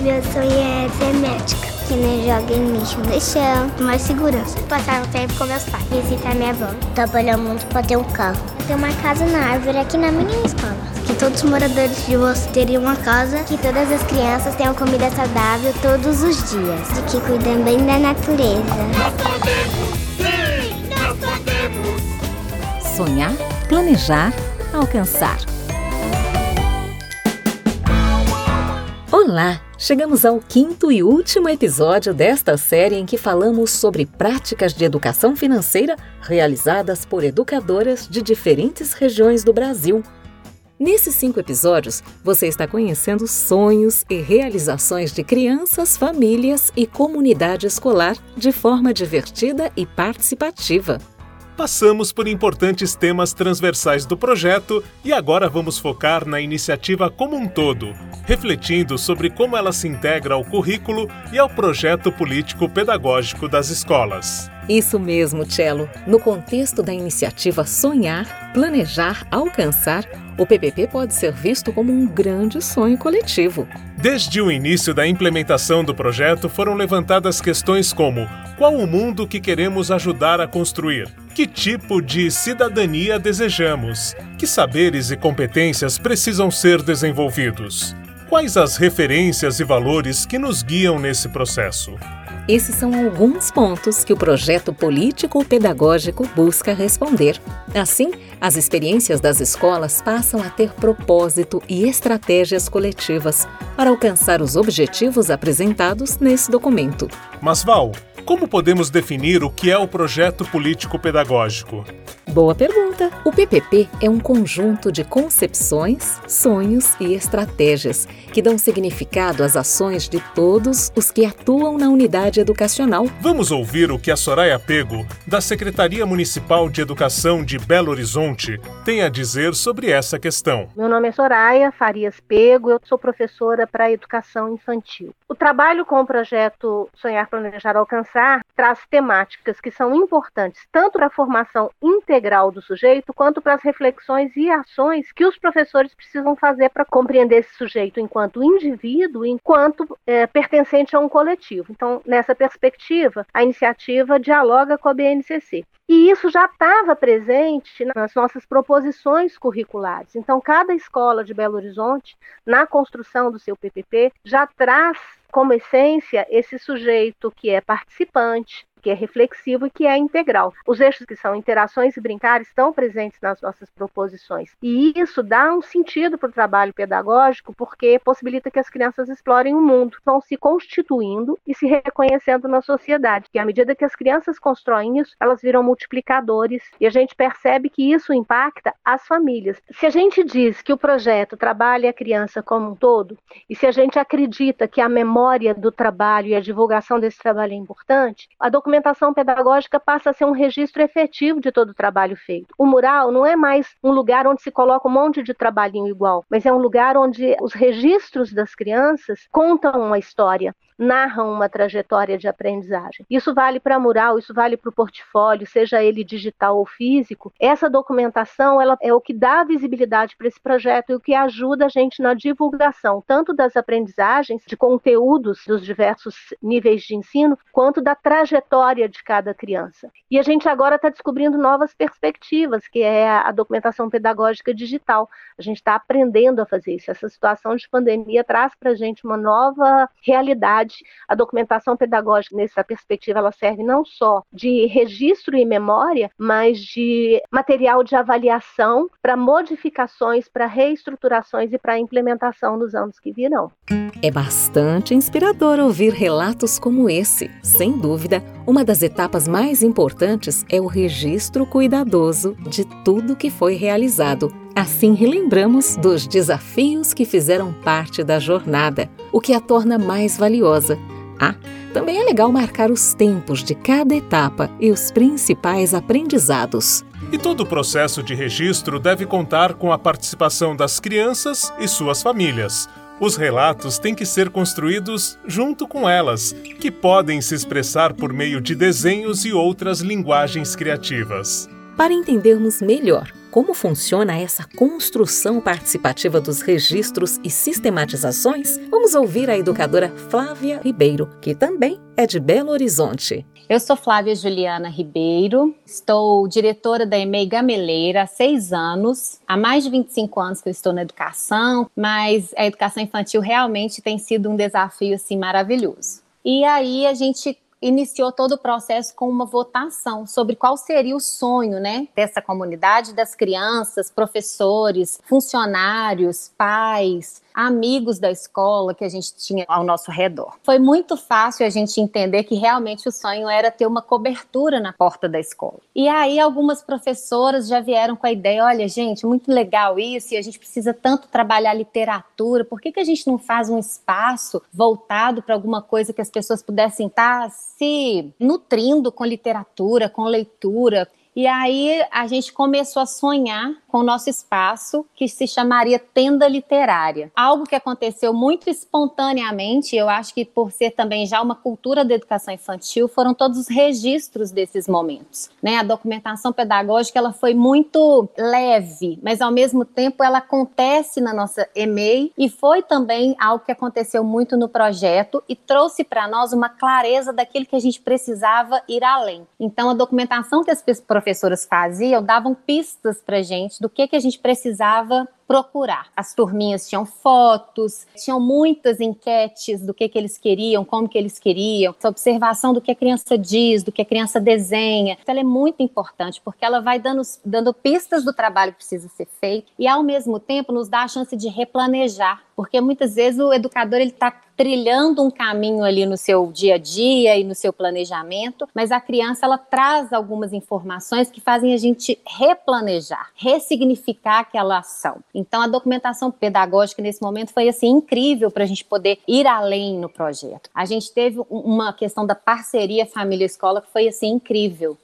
Meu sonho é ser médica, que nem joga em lixo no chão, mais segurança. Passar um tempo com meus pais, visitar minha avó. Trabalhar muito para ter um carro. Ter uma casa na árvore aqui na minha escola. Que todos os moradores de você teriam uma casa, que todas as crianças tenham comida saudável todos os dias. De que cuidem bem da natureza. Nós podemos, sim, nós podemos. Sonhar, planejar, alcançar. Olá! Chegamos ao quinto e último episódio desta série em que falamos sobre práticas de educação financeira realizadas por educadoras de diferentes regiões do Brasil. Nesses cinco episódios, você está conhecendo sonhos e realizações de crianças, famílias e comunidade escolar de forma divertida e participativa. Passamos por importantes temas transversais do projeto e agora vamos focar na iniciativa como um todo, refletindo sobre como ela se integra ao currículo e ao projeto político-pedagógico das escolas. Isso mesmo, Cello. No contexto da iniciativa Sonhar, Planejar, Alcançar, o PPP pode ser visto como um grande sonho coletivo. Desde o início da implementação do projeto foram levantadas questões como: qual o mundo que queremos ajudar a construir? Que tipo de cidadania desejamos? Que saberes e competências precisam ser desenvolvidos? Quais as referências e valores que nos guiam nesse processo? Esses são alguns pontos que o projeto político-pedagógico busca responder. Assim, as experiências das escolas passam a ter propósito e estratégias coletivas para alcançar os objetivos apresentados nesse documento. Mas, Val, como podemos definir o que é o projeto político-pedagógico? Boa pergunta! O PPP é um conjunto de concepções, sonhos e estratégias que dão significado às ações de todos os que atuam na unidade educacional. Vamos ouvir o que a Soraya Pego, da Secretaria Municipal de Educação de Belo Horizonte, tem a dizer sobre essa questão. Meu nome é Soraya Farias Pego, eu sou professora para educação infantil. O trabalho com o projeto Sonhar, Planejar, Alcançar traz temáticas que são importantes tanto para a formação integral do sujeito quanto para as reflexões e ações que os professores precisam fazer para compreender esse sujeito enquanto indivíduo, enquanto é, pertencente a um coletivo. Então, nessa perspectiva, a iniciativa dialoga com a BNCC. E isso já estava presente nas nossas proposições curriculares. Então, cada escola de Belo Horizonte, na construção do seu PPP, já traz como essência esse sujeito que é participante, que é reflexivo e que é integral. Os eixos que são interações e brincar estão presentes nas nossas proposições. E isso dá um sentido para o trabalho pedagógico, porque possibilita que as crianças explorem o mundo, vão se constituindo e se reconhecendo na sociedade. E à medida que as crianças constroem isso, elas viram multiplicadores e a gente percebe que isso impacta as famílias. Se a gente diz que o projeto trabalha a criança como um todo, e se a gente acredita que a memória do trabalho e a divulgação desse trabalho é importante, a documentação pedagógica passa a ser um registro efetivo de todo o trabalho feito. O mural não é mais um lugar onde se coloca um monte de trabalhinho igual, mas é um lugar onde os registros das crianças contam uma história, narram uma trajetória de aprendizagem. Isso vale para mural, isso vale para o portfólio, seja ele digital ou físico. Essa documentação ela é o que dá visibilidade para esse projeto e o que ajuda a gente na divulgação, tanto das aprendizagens, de conteúdos dos diversos níveis de ensino, quanto da trajetória de cada criança. E a gente agora está descobrindo novas perspectivas, que é a documentação pedagógica digital. A gente está aprendendo a fazer isso. Essa situação de pandemia traz para a gente uma nova realidade a documentação pedagógica nessa perspectiva ela serve não só de registro e memória, mas de material de avaliação para modificações, para reestruturações e para implementação nos anos que virão. É bastante inspirador ouvir relatos como esse. Sem dúvida, uma das etapas mais importantes é o registro cuidadoso de tudo que foi realizado. Assim, relembramos dos desafios que fizeram parte da jornada, o que a torna mais valiosa. Ah, também é legal marcar os tempos de cada etapa e os principais aprendizados. E todo o processo de registro deve contar com a participação das crianças e suas famílias. Os relatos têm que ser construídos junto com elas, que podem se expressar por meio de desenhos e outras linguagens criativas. Para entendermos melhor como funciona essa construção participativa dos registros e sistematizações? Vamos ouvir a educadora Flávia Ribeiro, que também é de Belo Horizonte. Eu sou Flávia Juliana Ribeiro, estou diretora da EMEI Gameleira há seis anos. Há mais de 25 anos que eu estou na educação, mas a educação infantil realmente tem sido um desafio assim, maravilhoso. E aí a gente iniciou todo o processo com uma votação sobre qual seria o sonho, né, dessa comunidade, das crianças, professores, funcionários, pais, amigos da escola que a gente tinha ao nosso redor. Foi muito fácil a gente entender que realmente o sonho era ter uma cobertura na porta da escola. E aí algumas professoras já vieram com a ideia, olha gente, muito legal isso, e a gente precisa tanto trabalhar literatura, por que, que a gente não faz um espaço voltado para alguma coisa que as pessoas pudessem estar se nutrindo com literatura, com leitura? E aí a gente começou a sonhar com o nosso espaço, que se chamaria Tenda Literária. Algo que aconteceu muito espontaneamente, eu acho que por ser também já uma cultura da educação infantil, foram todos os registros desses momentos. Né? A documentação pedagógica ela foi muito leve, mas ao mesmo tempo ela acontece na nossa EMEI e foi também algo que aconteceu muito no projeto e trouxe para nós uma clareza daquilo que a gente precisava ir além. Então a documentação que as faziam davam pistas para gente do que, que a gente precisava procurar. As turminhas tinham fotos, tinham muitas enquetes do que, que eles queriam, como que eles queriam, essa observação do que a criança diz, do que a criança desenha. Então, ela é muito importante, porque ela vai dando, dando pistas do trabalho que precisa ser feito e, ao mesmo tempo, nos dá a chance de replanejar, porque muitas vezes o educador ele está trilhando um caminho ali no seu dia a dia e no seu planejamento, mas a criança ela traz algumas informações que fazem a gente replanejar, ressignificar aquela ação. Então, a documentação pedagógica nesse momento foi assim incrível para a gente poder ir além no projeto. A gente teve uma questão da parceria família-escola que foi assim incrível.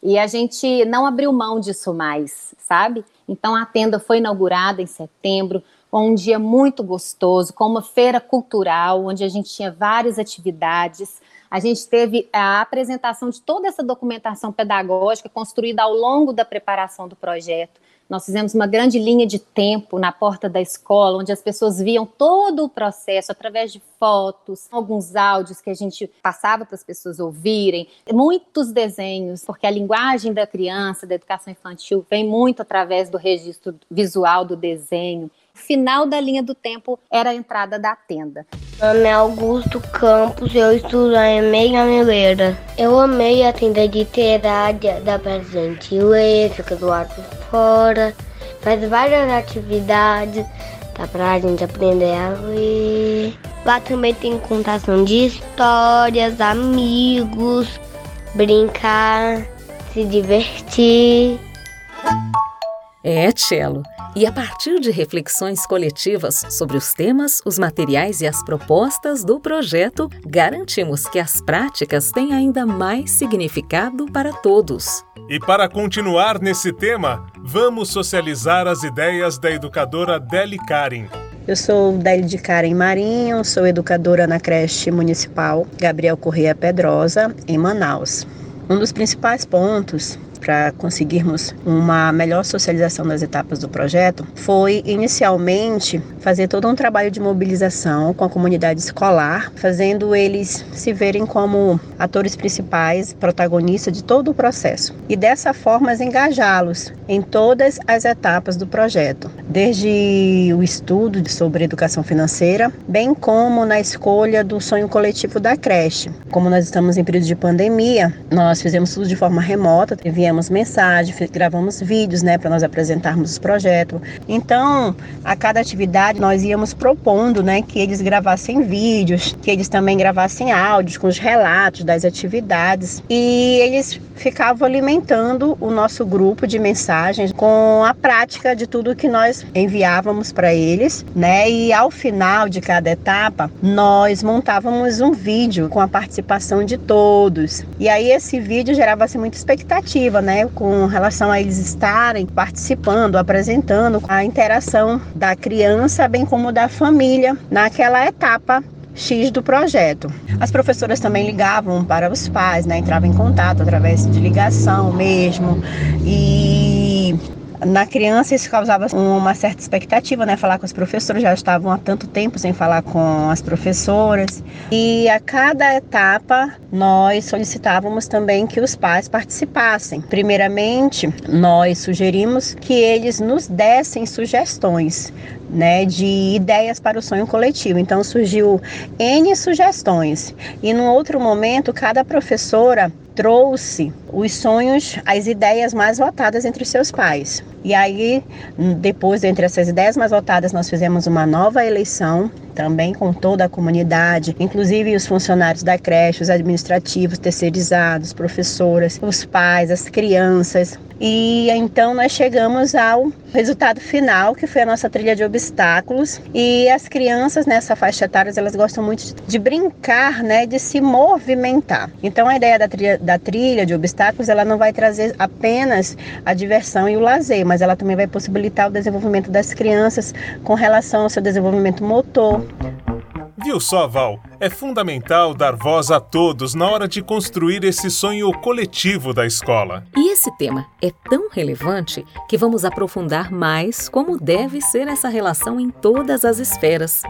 E a gente não abriu mão disso mais, sabe? Então, a tenda foi inaugurada em setembro, com um dia muito gostoso, com uma feira cultural, onde a gente tinha várias atividades. A gente teve a apresentação de toda essa documentação pedagógica construída ao longo da preparação do projeto. Nós fizemos uma grande linha de tempo na porta da escola, onde as pessoas viam todo o processo através de fotos, alguns áudios que a gente passava para as pessoas ouvirem, muitos desenhos, porque a linguagem da criança, da educação infantil, vem muito através do registro visual do desenho final da linha do tempo era a entrada da tenda. É Augusto Campos, eu estudo a EMEI Gameleira. Eu amei a tenda literária da presente ler, fica do lado fora, faz várias atividades, dá pra gente aprender a ler. Lá também tem contação de histórias, amigos, brincar, se divertir. É, Tchelo. E a partir de reflexões coletivas sobre os temas, os materiais e as propostas do projeto, garantimos que as práticas têm ainda mais significado para todos. E para continuar nesse tema, vamos socializar as ideias da educadora Deli Karen. Eu sou Deli de Karen Marinho, sou educadora na creche municipal Gabriel Correia Pedrosa, em Manaus. Um dos principais pontos para conseguirmos uma melhor socialização das etapas do projeto foi inicialmente fazer todo um trabalho de mobilização com a comunidade escolar, fazendo eles se verem como atores principais, protagonistas de todo o processo. E dessa forma engajá-los em todas as etapas do projeto, desde o estudo sobre educação financeira, bem como na escolha do sonho coletivo da creche. Como nós estamos em período de pandemia, nós fizemos tudo de forma remota, enviamos enviamos mensagens, gravamos vídeos, né, para nós apresentarmos o projeto. Então, a cada atividade nós íamos propondo, né, que eles gravassem vídeos, que eles também gravassem áudios com os relatos das atividades e eles ficavam alimentando o nosso grupo de mensagens com a prática de tudo que nós enviávamos para eles, né? E ao final de cada etapa, nós montávamos um vídeo com a participação de todos. E aí esse vídeo gerava assim, muita expectativa né, com relação a eles estarem participando, apresentando a interação da criança, bem como da família naquela etapa X do projeto. As professoras também ligavam para os pais, né, entravam em contato através de ligação mesmo e Na criança isso causava uma certa expectativa, né? Falar com as professoras, já estavam há tanto tempo sem falar com as professoras. E a cada etapa nós solicitávamos também que os pais participassem. Primeiramente, nós sugerimos que eles nos dessem sugestões né, de ideias para o sonho coletivo. Então surgiu N sugestões. E num outro momento, cada professora trouxe os sonhos, as ideias mais votadas entre seus pais. E aí, depois, entre essas ideias mais votadas, nós fizemos uma nova eleição, também com toda a comunidade, inclusive os funcionários da creche, os administrativos, terceirizados, professoras, os pais, as crianças. E então nós chegamos ao resultado final, que foi a nossa trilha de obstáculos. E as crianças nessa faixa etária, elas gostam muito de brincar, né, de se movimentar. Então a ideia da trilha, da trilha de obstáculos, ela não vai trazer apenas a diversão e o lazer, mas ela também vai possibilitar o desenvolvimento das crianças com relação ao seu desenvolvimento motor. Viu só, Val? É fundamental dar voz a todos na hora de construir esse sonho coletivo da escola. E esse tema é tão relevante que vamos aprofundar mais como deve ser essa relação em todas as esferas.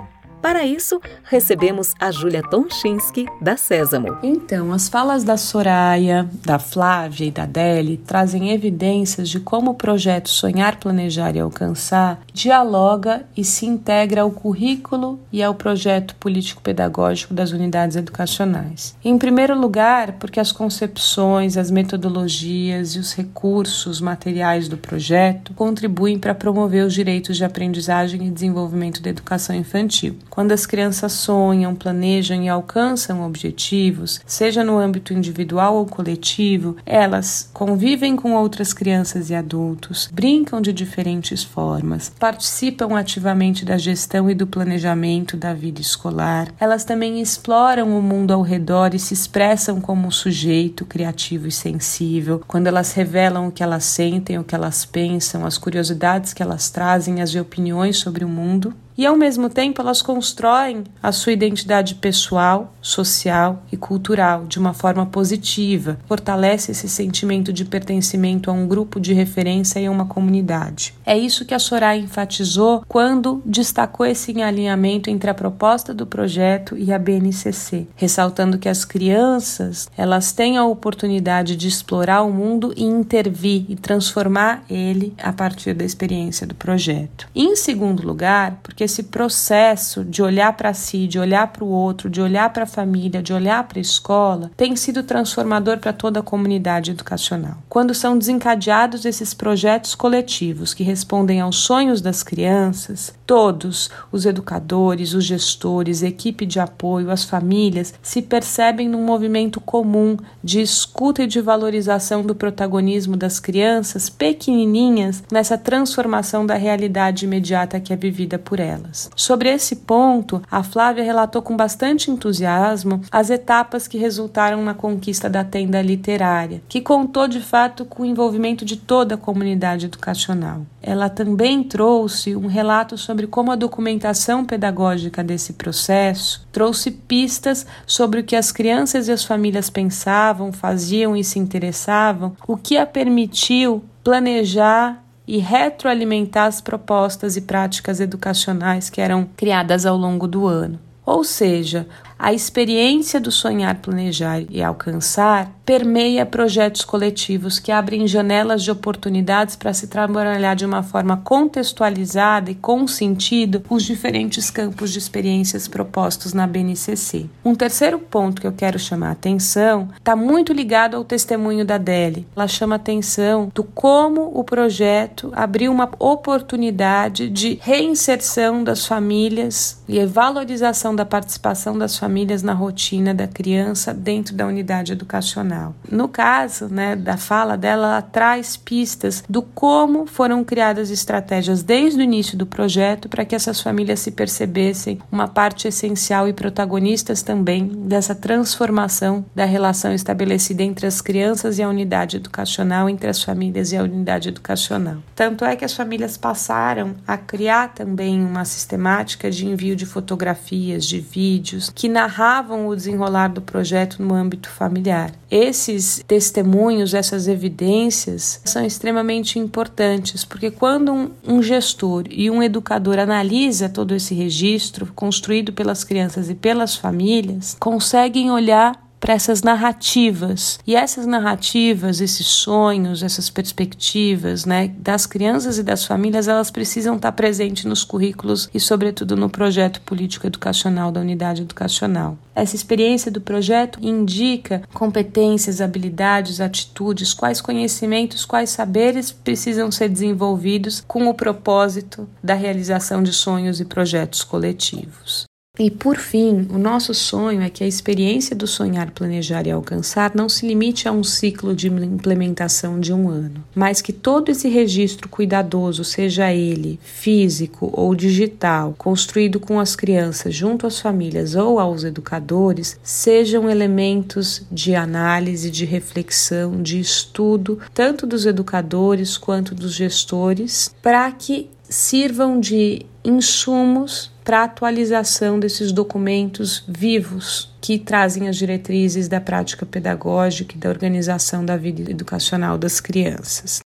Para isso, recebemos a Júlia Tonchinski, da Sésamo. Então, as falas da Soraya, da Flávia e da Deli trazem evidências de como o projeto Sonhar, Planejar e Alcançar dialoga e se integra ao currículo e ao projeto político-pedagógico das unidades educacionais. Em primeiro lugar, porque as concepções, as metodologias e os recursos materiais do projeto contribuem para promover os direitos de aprendizagem e desenvolvimento da educação infantil. Quando as crianças sonham, planejam e alcançam objetivos, seja no âmbito individual ou coletivo, elas convivem com outras crianças e adultos, brincam de diferentes formas, participam ativamente da gestão e do planejamento da vida escolar. Elas também exploram o mundo ao redor e se expressam como um sujeito criativo e sensível. Quando elas revelam o que elas sentem, o que elas pensam, as curiosidades que elas trazem, as opiniões sobre o mundo, e ao mesmo tempo elas constroem a sua identidade pessoal, social e cultural de uma forma positiva, fortalece esse sentimento de pertencimento a um grupo de referência e a uma comunidade. É isso que a Soraya enfatizou quando destacou esse alinhamento entre a proposta do projeto e a BNCC, ressaltando que as crianças, elas têm a oportunidade de explorar o mundo e intervir e transformar ele a partir da experiência do projeto. Em segundo lugar, porque esse processo de olhar para si, de olhar para o outro, de olhar para a família, de olhar para a escola, tem sido transformador para toda a comunidade educacional. Quando são desencadeados esses projetos coletivos que respondem aos sonhos das crianças, todos, os educadores, os gestores, equipe de apoio, as famílias, se percebem num movimento comum de escuta e de valorização do protagonismo das crianças pequenininhas nessa transformação da realidade imediata que é vivida por elas Sobre esse ponto, a Flávia relatou com bastante entusiasmo as etapas que resultaram na conquista da tenda literária, que contou de fato com o envolvimento de toda a comunidade educacional. Ela também trouxe um relato sobre como a documentação pedagógica desse processo trouxe pistas sobre o que as crianças e as famílias pensavam, faziam e se interessavam, o que a permitiu planejar e retroalimentar as propostas e práticas educacionais que eram criadas ao longo do ano. Ou seja, a experiência do sonhar, planejar e alcançar permeia projetos coletivos que abrem janelas de oportunidades para se trabalhar de uma forma contextualizada e com sentido os diferentes campos de experiências propostos na BNCC. Um terceiro ponto que eu quero chamar a atenção está muito ligado ao testemunho da Deli. Ela chama atenção do como o projeto abriu uma oportunidade de reinserção das famílias e valorização da participação das famílias famílias na rotina da criança dentro da unidade educacional. No caso né, da fala dela, ela traz pistas do como foram criadas estratégias desde o início do projeto para que essas famílias se percebessem uma parte essencial e protagonistas também dessa transformação da relação estabelecida entre as crianças e a unidade educacional, entre as famílias e a unidade educacional. Tanto é que as famílias passaram a criar também uma sistemática de envio de fotografias, de vídeos, que na narravam o desenrolar do projeto no âmbito familiar. Esses testemunhos, essas evidências são extremamente importantes, porque quando um, um gestor e um educador analisa todo esse registro construído pelas crianças e pelas famílias, conseguem olhar para essas narrativas. E essas narrativas, esses sonhos, essas perspectivas, né, das crianças e das famílias, elas precisam estar presentes nos currículos e, sobretudo, no projeto político educacional da unidade educacional. Essa experiência do projeto indica competências, habilidades, atitudes, quais conhecimentos, quais saberes precisam ser desenvolvidos com o propósito da realização de sonhos e projetos coletivos. E por fim, o nosso sonho é que a experiência do sonhar, planejar e alcançar não se limite a um ciclo de implementação de um ano, mas que todo esse registro cuidadoso, seja ele físico ou digital, construído com as crianças junto às famílias ou aos educadores, sejam elementos de análise, de reflexão, de estudo, tanto dos educadores quanto dos gestores, para que sirvam de insumos para a atualização desses documentos vivos que trazem as diretrizes da prática pedagógica e da organização da vida educacional das crianças.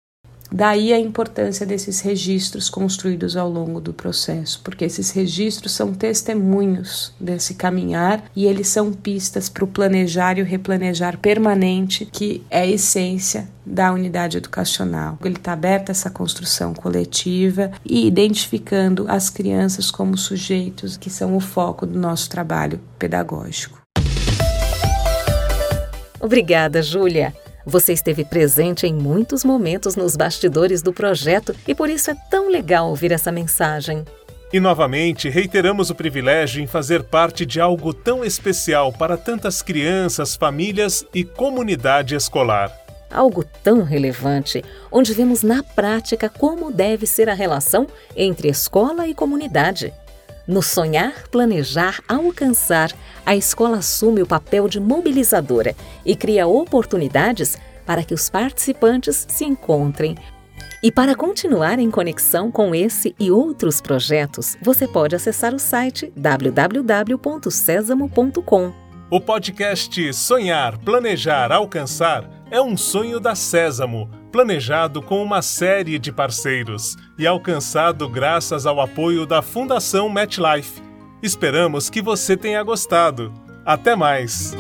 Daí a importância desses registros construídos ao longo do processo, porque esses registros são testemunhos desse caminhar e eles são pistas para o planejar e o replanejar permanente, que é a essência da unidade educacional. Ele está aberto a essa construção coletiva e identificando as crianças como sujeitos que são o foco do nosso trabalho pedagógico. Obrigada, Júlia. Você esteve presente em muitos momentos nos bastidores do projeto e por isso é tão legal ouvir essa mensagem. E novamente reiteramos o privilégio em fazer parte de algo tão especial para tantas crianças, famílias e comunidade escolar. Algo tão relevante, onde vemos na prática como deve ser a relação entre escola e comunidade. No sonhar, planejar, alcançar, a escola assume o papel de mobilizadora e cria oportunidades para que os participantes se encontrem. E para continuar em conexão com esse e outros projetos, você pode acessar o site www.sesamo.com. O podcast Sonhar, Planejar, Alcançar é um sonho da Sésamo planejado com uma série de parceiros e alcançado graças ao apoio da Fundação MetLife. Esperamos que você tenha gostado. Até mais!